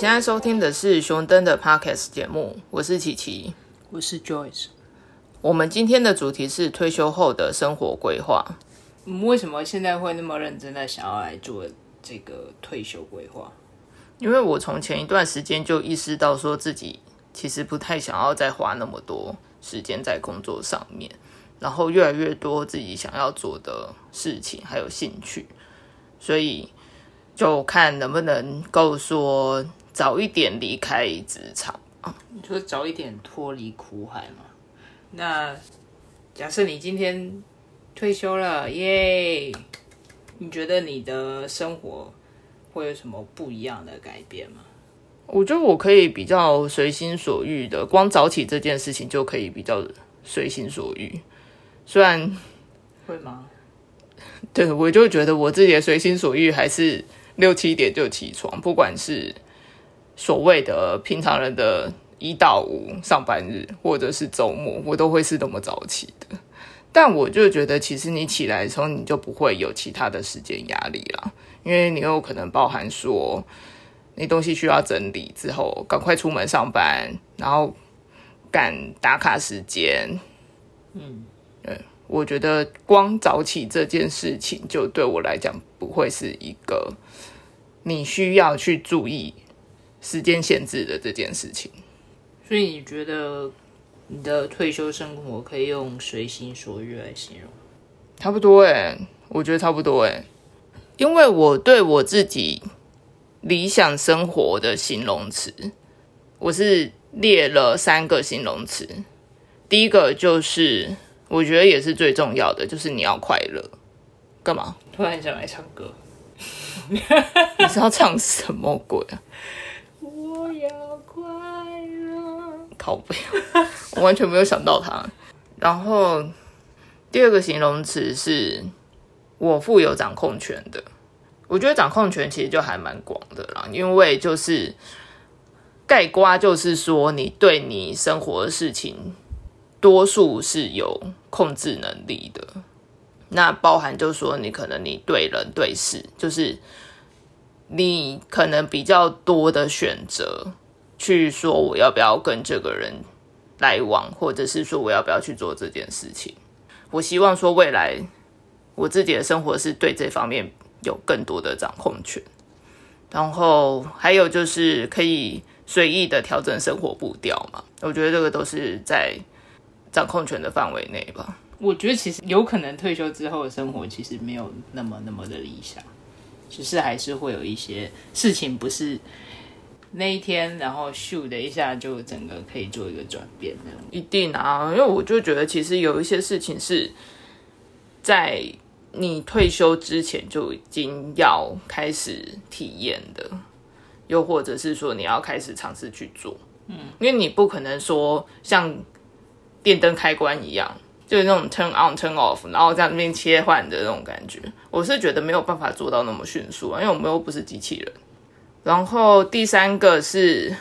现在收听的是熊登的 Podcast 节目，我是琪琪，我是 Joyce。我们今天的主题是退休后的生活规划。嗯，为什么现在会那么认真的想要来做这个退休规划？因为我从前一段时间就意识到，说自己其实不太想要再花那么多时间在工作上面，然后越来越多自己想要做的事情还有兴趣，所以就看能不能够说早一点离开职场。你说早一点脱离苦海嘛？那假设你今天退休了，耶！你觉得你的生活会有什么不一样的改变吗？我觉得我可以比较随心所欲的，光早起这件事情就可以比较随心所欲。虽然会吗？对我就觉得我自己的随心所欲还是六七点就起床，不管是所谓的平常人的一到五上班日，或者是周末，我都会是那么早起的。但我就觉得，其实你起来的时候，你就不会有其他的时间压力啦，因为你有可能包含说，你东西需要整理之后，赶快出门上班，然后赶打卡时间。嗯，对，我觉得光早起这件事情，就对我来讲不会是一个你需要去注意时间限制的这件事情。所以你觉得你的退休生活可以用随心所欲来形容？差不多哎，我觉得差不多哎，因为我对我自己理想生活的形容词，我是列了三个形容词。第一个就是我觉得也是最重要的，就是你要快乐。干嘛？突然想来唱歌，你是要唱什么鬼啊？靠背，我完全没有想到它。然后第二个形容词是我富有掌控权的。我觉得掌控权其实就还蛮广的啦，因为就是盖瓜，就是说你对你生活的事情，多数是有控制能力的。那包含就是说你可能你对人对事，就是你可能比较多的选择。去说我要不要跟这个人来往，或者是说我要不要去做这件事情。我希望说未来我自己的生活是对这方面有更多的掌控权，然后还有就是可以随意的调整生活步调嘛。我觉得这个都是在掌控权的范围内吧。我觉得其实有可能退休之后的生活其实没有那么那么的理想，只是还是会有一些事情不是。那一天，然后咻的一下，就整个可以做一个转变的。一定啊，因为我就觉得，其实有一些事情是在你退休之前就已经要开始体验的，又或者是说你要开始尝试去做。嗯，因为你不可能说像电灯开关一样，就是那种 turn on turn off，然后在那边切换的那种感觉。我是觉得没有办法做到那么迅速，因为我们又不是机器人。然后第三个是，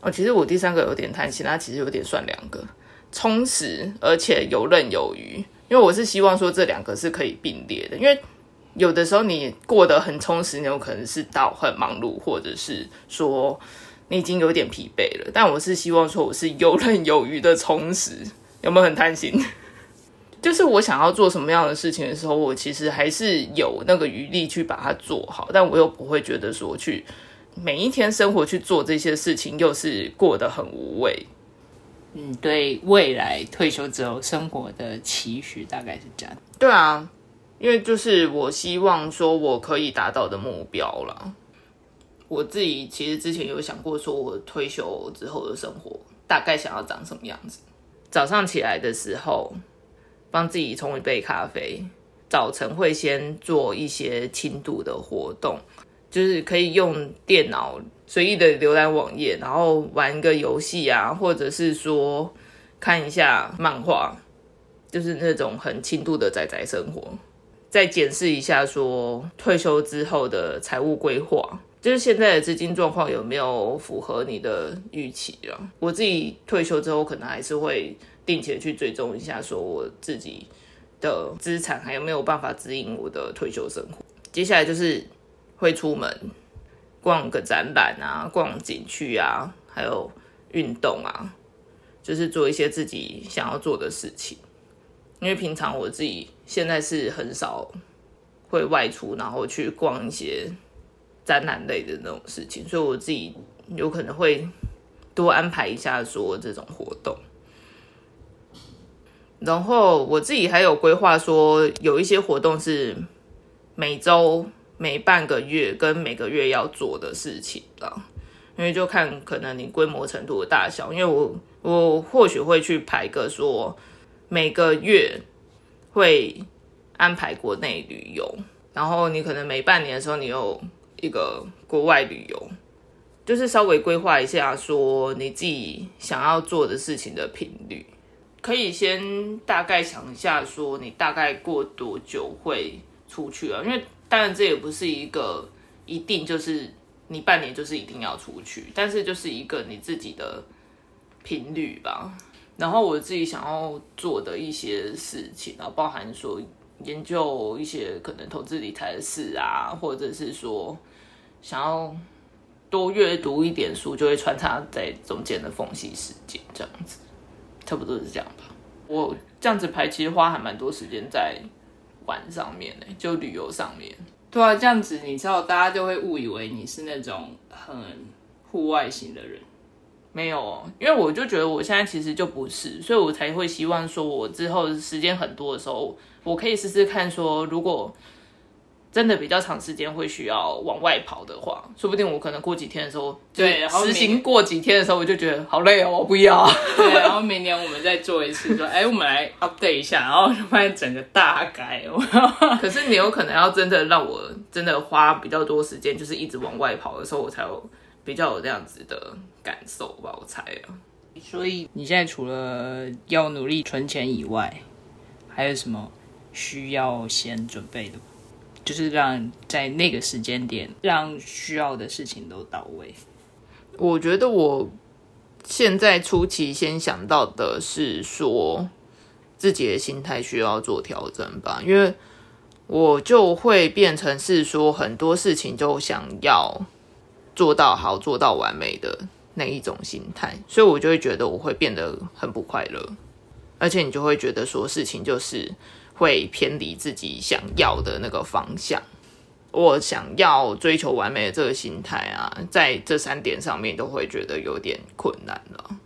哦，其实我第三个有点贪心，它其实有点算两个充实，而且游刃有余。因为我是希望说这两个是可以并列的，因为有的时候你过得很充实，你有可能是到很忙碌，或者是说你已经有点疲惫了。但我是希望说我是游刃有余的充实，有没有很贪心？就是我想要做什么样的事情的时候，我其实还是有那个余力去把它做好，但我又不会觉得说去每一天生活去做这些事情，又是过得很无味。嗯，对未来退休之后生活的期许大概是这样。对啊，因为就是我希望说我可以达到的目标了。我自己其实之前有想过，说我退休之后的生活大概想要长什么样子。早上起来的时候。帮自己冲一杯咖啡，早晨会先做一些轻度的活动，就是可以用电脑随意的浏览网页，然后玩一个游戏啊，或者是说看一下漫画，就是那种很轻度的宅宅生活。再检视一下说退休之后的财务规划，就是现在的资金状况有没有符合你的预期啊？我自己退休之后可能还是会。并且去追踪一下，说我自己的资产还有没有办法指引我的退休生活。接下来就是会出门，逛个展览啊，逛景区啊，还有运动啊，就是做一些自己想要做的事情。因为平常我自己现在是很少会外出，然后去逛一些展览类的那种事情，所以我自己有可能会多安排一下说这种活动。然后我自己还有规划说，有一些活动是每周、每半个月跟每个月要做的事情啦。因为就看可能你规模程度的大小，因为我我或许会去排个说每个月会安排国内旅游，然后你可能每半年的时候你有一个国外旅游，就是稍微规划一下说你自己想要做的事情的频率。可以先大概想一下，说你大概过多久会出去啊？因为当然这也不是一个一定就是你半年就是一定要出去，但是就是一个你自己的频率吧。然后我自己想要做的一些事情啊，包含说研究一些可能投资理财的事啊，或者是说想要多阅读一点书，就会穿插在中间的缝隙时间这样子。差不多是这样吧。我这样子排，其实花还蛮多时间在玩上面呢，就旅游上面。对啊，这样子你知道，大家就会误以为你是那种很户外型的人。没有，因为我就觉得我现在其实就不是，所以我才会希望说，我之后时间很多的时候，我可以试试看说，如果。真的比较长时间会需要往外跑的话，说不定我可能过几天的时候，对，实行过几天的时候，我就觉得好累哦，我不要。对，然后明年我们再做一次，说，哎，我们来 update 一下，然后就发现整个大改。可是你有可能要真的让我真的花比较多时间，就是一直往外跑的时候，我才有比较有这样子的感受吧，我猜啊。所以你现在除了要努力存钱以外，还有什么需要先准备的？就是让在那个时间点，让需要的事情都到位。我觉得我现在初期先想到的是说，自己的心态需要做调整吧，因为我就会变成是说很多事情就想要做到好、做到完美的那一种心态，所以我就会觉得我会变得很不快乐，而且你就会觉得说事情就是。会偏离自己想要的那个方向。我想要追求完美的这个心态啊，在这三点上面都会觉得有点困难了。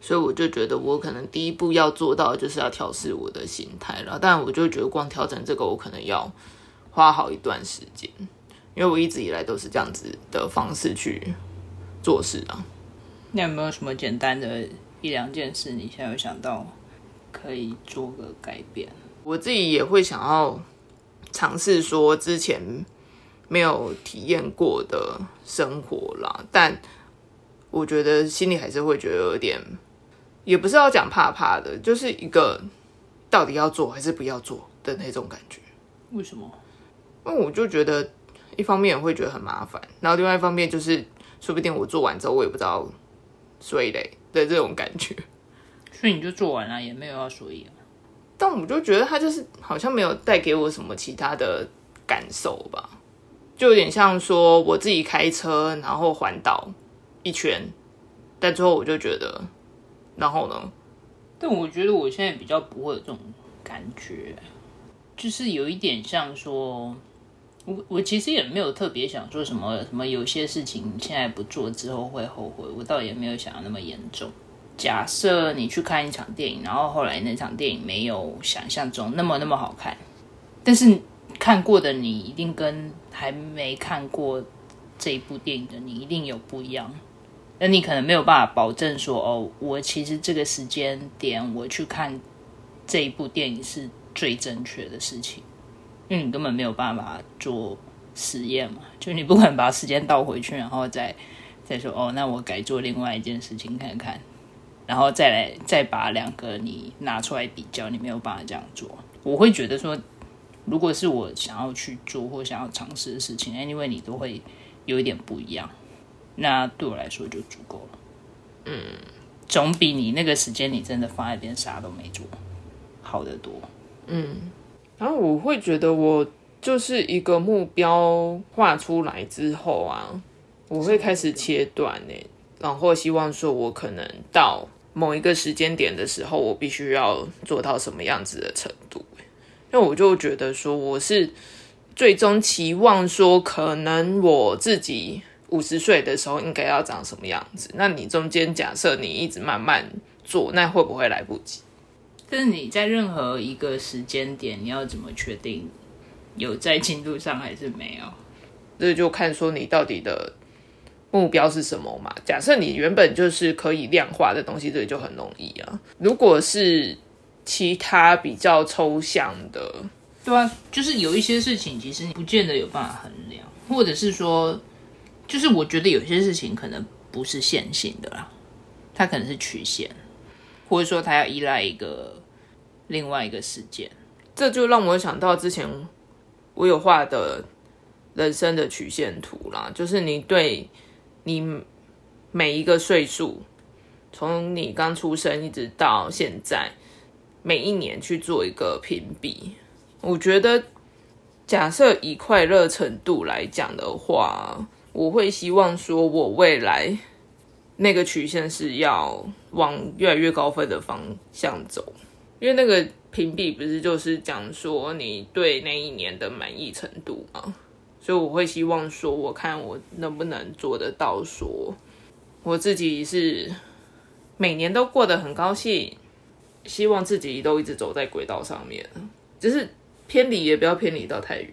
所以我就觉得，我可能第一步要做到就是要调试我的心态了。但我就觉得，光调整这个，我可能要花好一段时间，因为我一直以来都是这样子的方式去做事啊。那有没有什么简单的一两件事，你现在有想到可以做个改变？我自己也会想要尝试说之前没有体验过的生活啦，但我觉得心里还是会觉得有点，也不是要讲怕怕的，就是一个到底要做还是不要做的那种感觉。为什么？因为我就觉得一方面会觉得很麻烦，然后另外一方面就是说不定我做完之后我也不知道所以嘞的这种感觉。所以你就做完了，也没有要所以。但我就觉得他就是好像没有带给我什么其他的感受吧，就有点像说我自己开车然后环岛一圈，但最后我就觉得，然后呢？但我觉得我现在比较不会有这种感觉，就是有一点像说，我我其实也没有特别想说什么什么，有些事情现在不做之后会后悔，我倒也没有想的那么严重。假设你去看一场电影，然后后来那场电影没有想象中那么那么好看，但是看过的你一定跟还没看过这一部电影的你一定有不一样。那你可能没有办法保证说，哦，我其实这个时间点我去看这一部电影是最正确的事情，因为你根本没有办法做实验嘛，就你不可能把时间倒回去，然后再再说，哦，那我改做另外一件事情看看。然后再来再把两个你拿出来比较，你没有办法这样做。我会觉得说，如果是我想要去做或想要尝试的事情，anyway 你都会有一点不一样，那对我来说就足够了。嗯，总比你那个时间你真的放在边啥都没做好得多。嗯，然后我会觉得我就是一个目标画出来之后啊，我会开始切断呢，然后希望说我可能到某一个时间点的时候，我必须要做到什么样子的程度。因为我就觉得说我是最终期望说，可能我自己五十岁的时候应该要长什么样子。那你中间假设你一直慢慢做，那会不会来不及？但是你在任何一个时间点，你要怎么确定有在进度上还是没有？这就看说你到底的目标是什么嘛。假设你原本就是可以量化的东西，这就很容易啊。如果是其他比较抽象的，对啊，就是有一些事情其实你不见得有办法衡量，或者是说，就是我觉得有些事情可能不是线性的啦，它可能是曲线，或者说它要依赖一个另外一个事件。这就让我想到之前我有画的人生的曲线图啦，就是你对你每一个岁数，从你刚出生一直到现在。每一年去做一个评比，我觉得假设以快乐程度来讲的话，我会希望说我未来那个曲线是要往越来越高分的方向走，因为那个评比不是就是讲说你对那一年的满意程度吗？所以我会希望说，我看我能不能做得到，说我自己是每年都过得很高兴。希望自己都一直走在轨道上面，只是偏离也不要偏离到太远。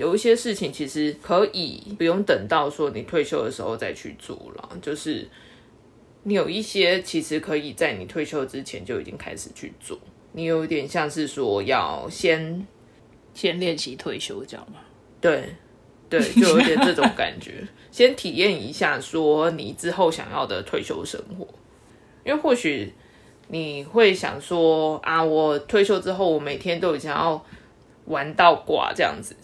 有一些事情其实可以不用等到说你退休的时候再去做了，就是你有一些其实可以在你退休之前就已经开始去做。你有一点像是说要先。先练习退休，这样吗？对，对，就有点这种感觉。先体验一下，说你之后想要的退休生活。因为或许你会想说啊，我退休之后，我每天都想要玩到挂这样子。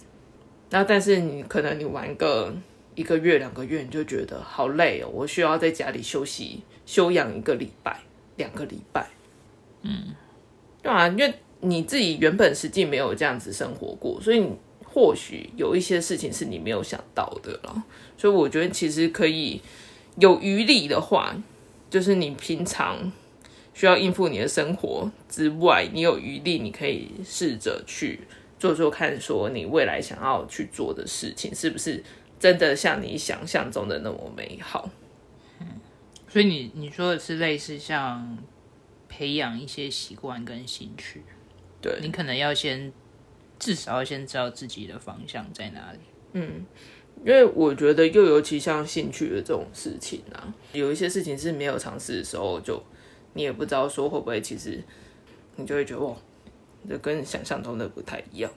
那但是你可能你玩个一个月、两个月，你就觉得好累哦，我需要在家里休息、休养一个礼拜、两个礼拜。嗯，对啊，因为。你自己原本实际没有这样子生活过，所以或许有一些事情是你没有想到的了。所以我觉得其实可以有余力的话，就是你平常需要应付你的生活之外，你有余力，你可以试着去做做看，说你未来想要去做的事情是不是真的像你想象中的那么美好。嗯，所以你你说的是类似像培养一些习惯跟兴趣。对你可能要先至少要先知道自己的方向在哪里。嗯，因为我觉得又尤其像兴趣的这种事情啊，有一些事情是没有尝试的时候，就你也不知道说会不会，其实你就会觉得哇，这跟想象中的不太一样。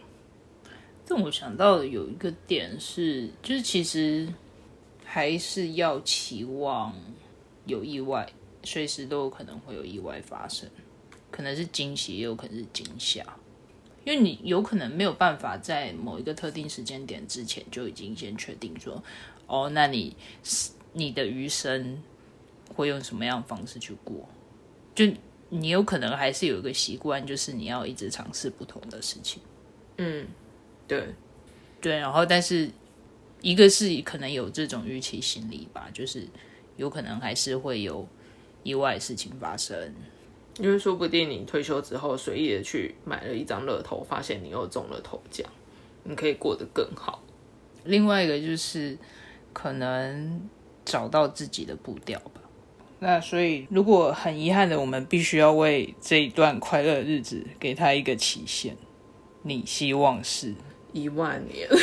但我想到的有一个点是，就是其实还是要期望有意外，随时都有可能会有意外发生。可能是惊喜，也有可能是惊吓，因为你有可能没有办法在某一个特定时间点之前就已经先确定说，哦，那你你的余生会用什么样的方式去过？就你有可能还是有一个习惯，就是你要一直尝试不同的事情。嗯，对，对，然后但是一个是可能有这种预期心理吧，就是有可能还是会有意外事情发生。因为说不定你退休之后随意的去买了一张乐透，发现你又中了头奖，你可以过得更好。另外一个就是可能找到自己的步调吧。那所以如果很遗憾的，我们必须要为这一段快乐日子给他一个期限。你希望是一万年？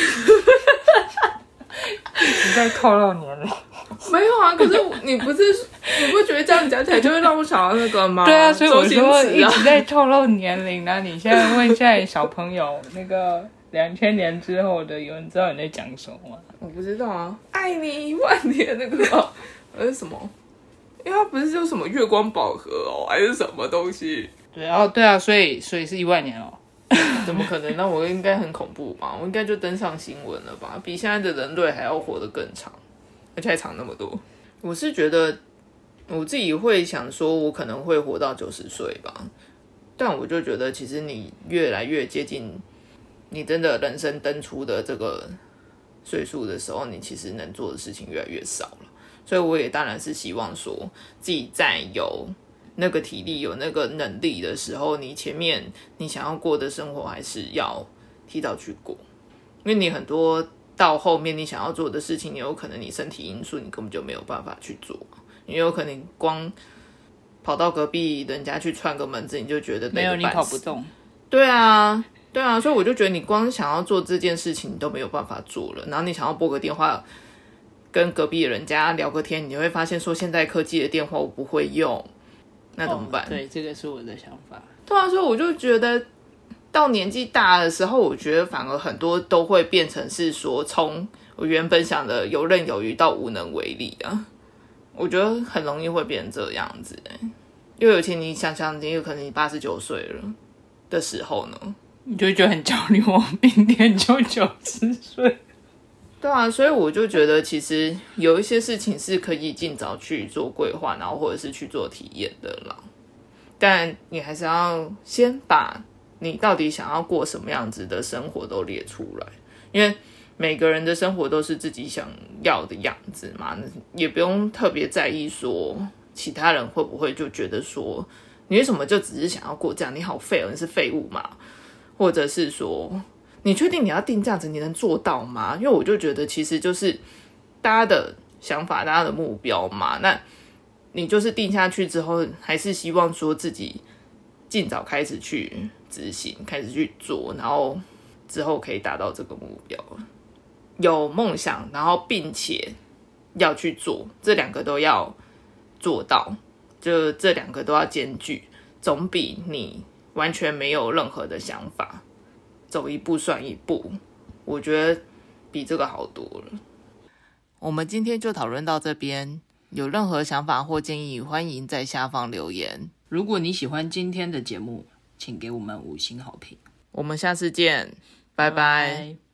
你在透露年龄？没有啊，可是你不是你不觉得这样讲起来就会让我想到那个吗？对啊，所以我说一直在透露年龄。那你现在问一下小朋友，那个两千年之后的，有人知道你在讲什么吗？我不知道啊，爱你一万年那个呃是什么？因为它不是就什么月光宝盒哦，还是什么东西？对啊，对啊，所以所以是一万年哦。怎么可能？那我应该很恐怖吧？我应该就登上新闻了吧？比现在的人类还要活得更长。而且还长那么多，我是觉得我自己会想说，我可能会活到九十岁吧，但我就觉得，其实你越来越接近你真的人生登出的这个岁数的时候，你其实能做的事情越来越少了。所以我也当然是希望说，自己在有那个体力、有那个能力的时候，你前面你想要过的生活还是要提早去过，因为你很多到后面你想要做的事情，也有可能你身体因素你根本就没有办法去做。也有可能光跑到隔壁人家去串个门子，你就觉得没有你跑不动。对啊，对啊，所以我就觉得你光想要做这件事情，你都没有办法做了。然后你想要拨个电话跟隔壁人家聊个天，你会发现说现在科技的电话我不会用，那怎么办？对，这个是我的想法。对啊，所以我就觉得到年纪大的时候，我觉得反而很多都会变成是说，从我原本想的游刃有余到无能为力啊。我觉得很容易会变成这样子哎，因为有天你想想，你有可能你八十九岁了的时候呢，你就觉得很焦虑，我明天就九十岁。对啊，所以我就觉得其实有一些事情是可以尽早去做规划，然后或者是去做体验的啦。但你还是要先把你到底想要过什么样子的生活都列出来，因为。每个人的生活都是自己想要的样子嘛，也不用特别在意说其他人会不会就觉得说你为什么就只是想要过这样？你好废哦，你是废物嘛？或者是说你确定你要定这样子，你能做到吗？因为我就觉得其实就是大家的想法，大家的目标嘛。那你就是定下去之后，还是希望说自己尽早开始去执行，开始去做，然后之后可以达到这个目标。有梦想，然后并且要去做，这两个都要做到，就这两个都要兼具，总比你完全没有任何的想法，走一步算一步，我觉得比这个好多了。我们今天就讨论到这边，有任何想法或建议，欢迎在下方留言。如果你喜欢今天的节目，请给我们五星好评。我们下次见，拜拜。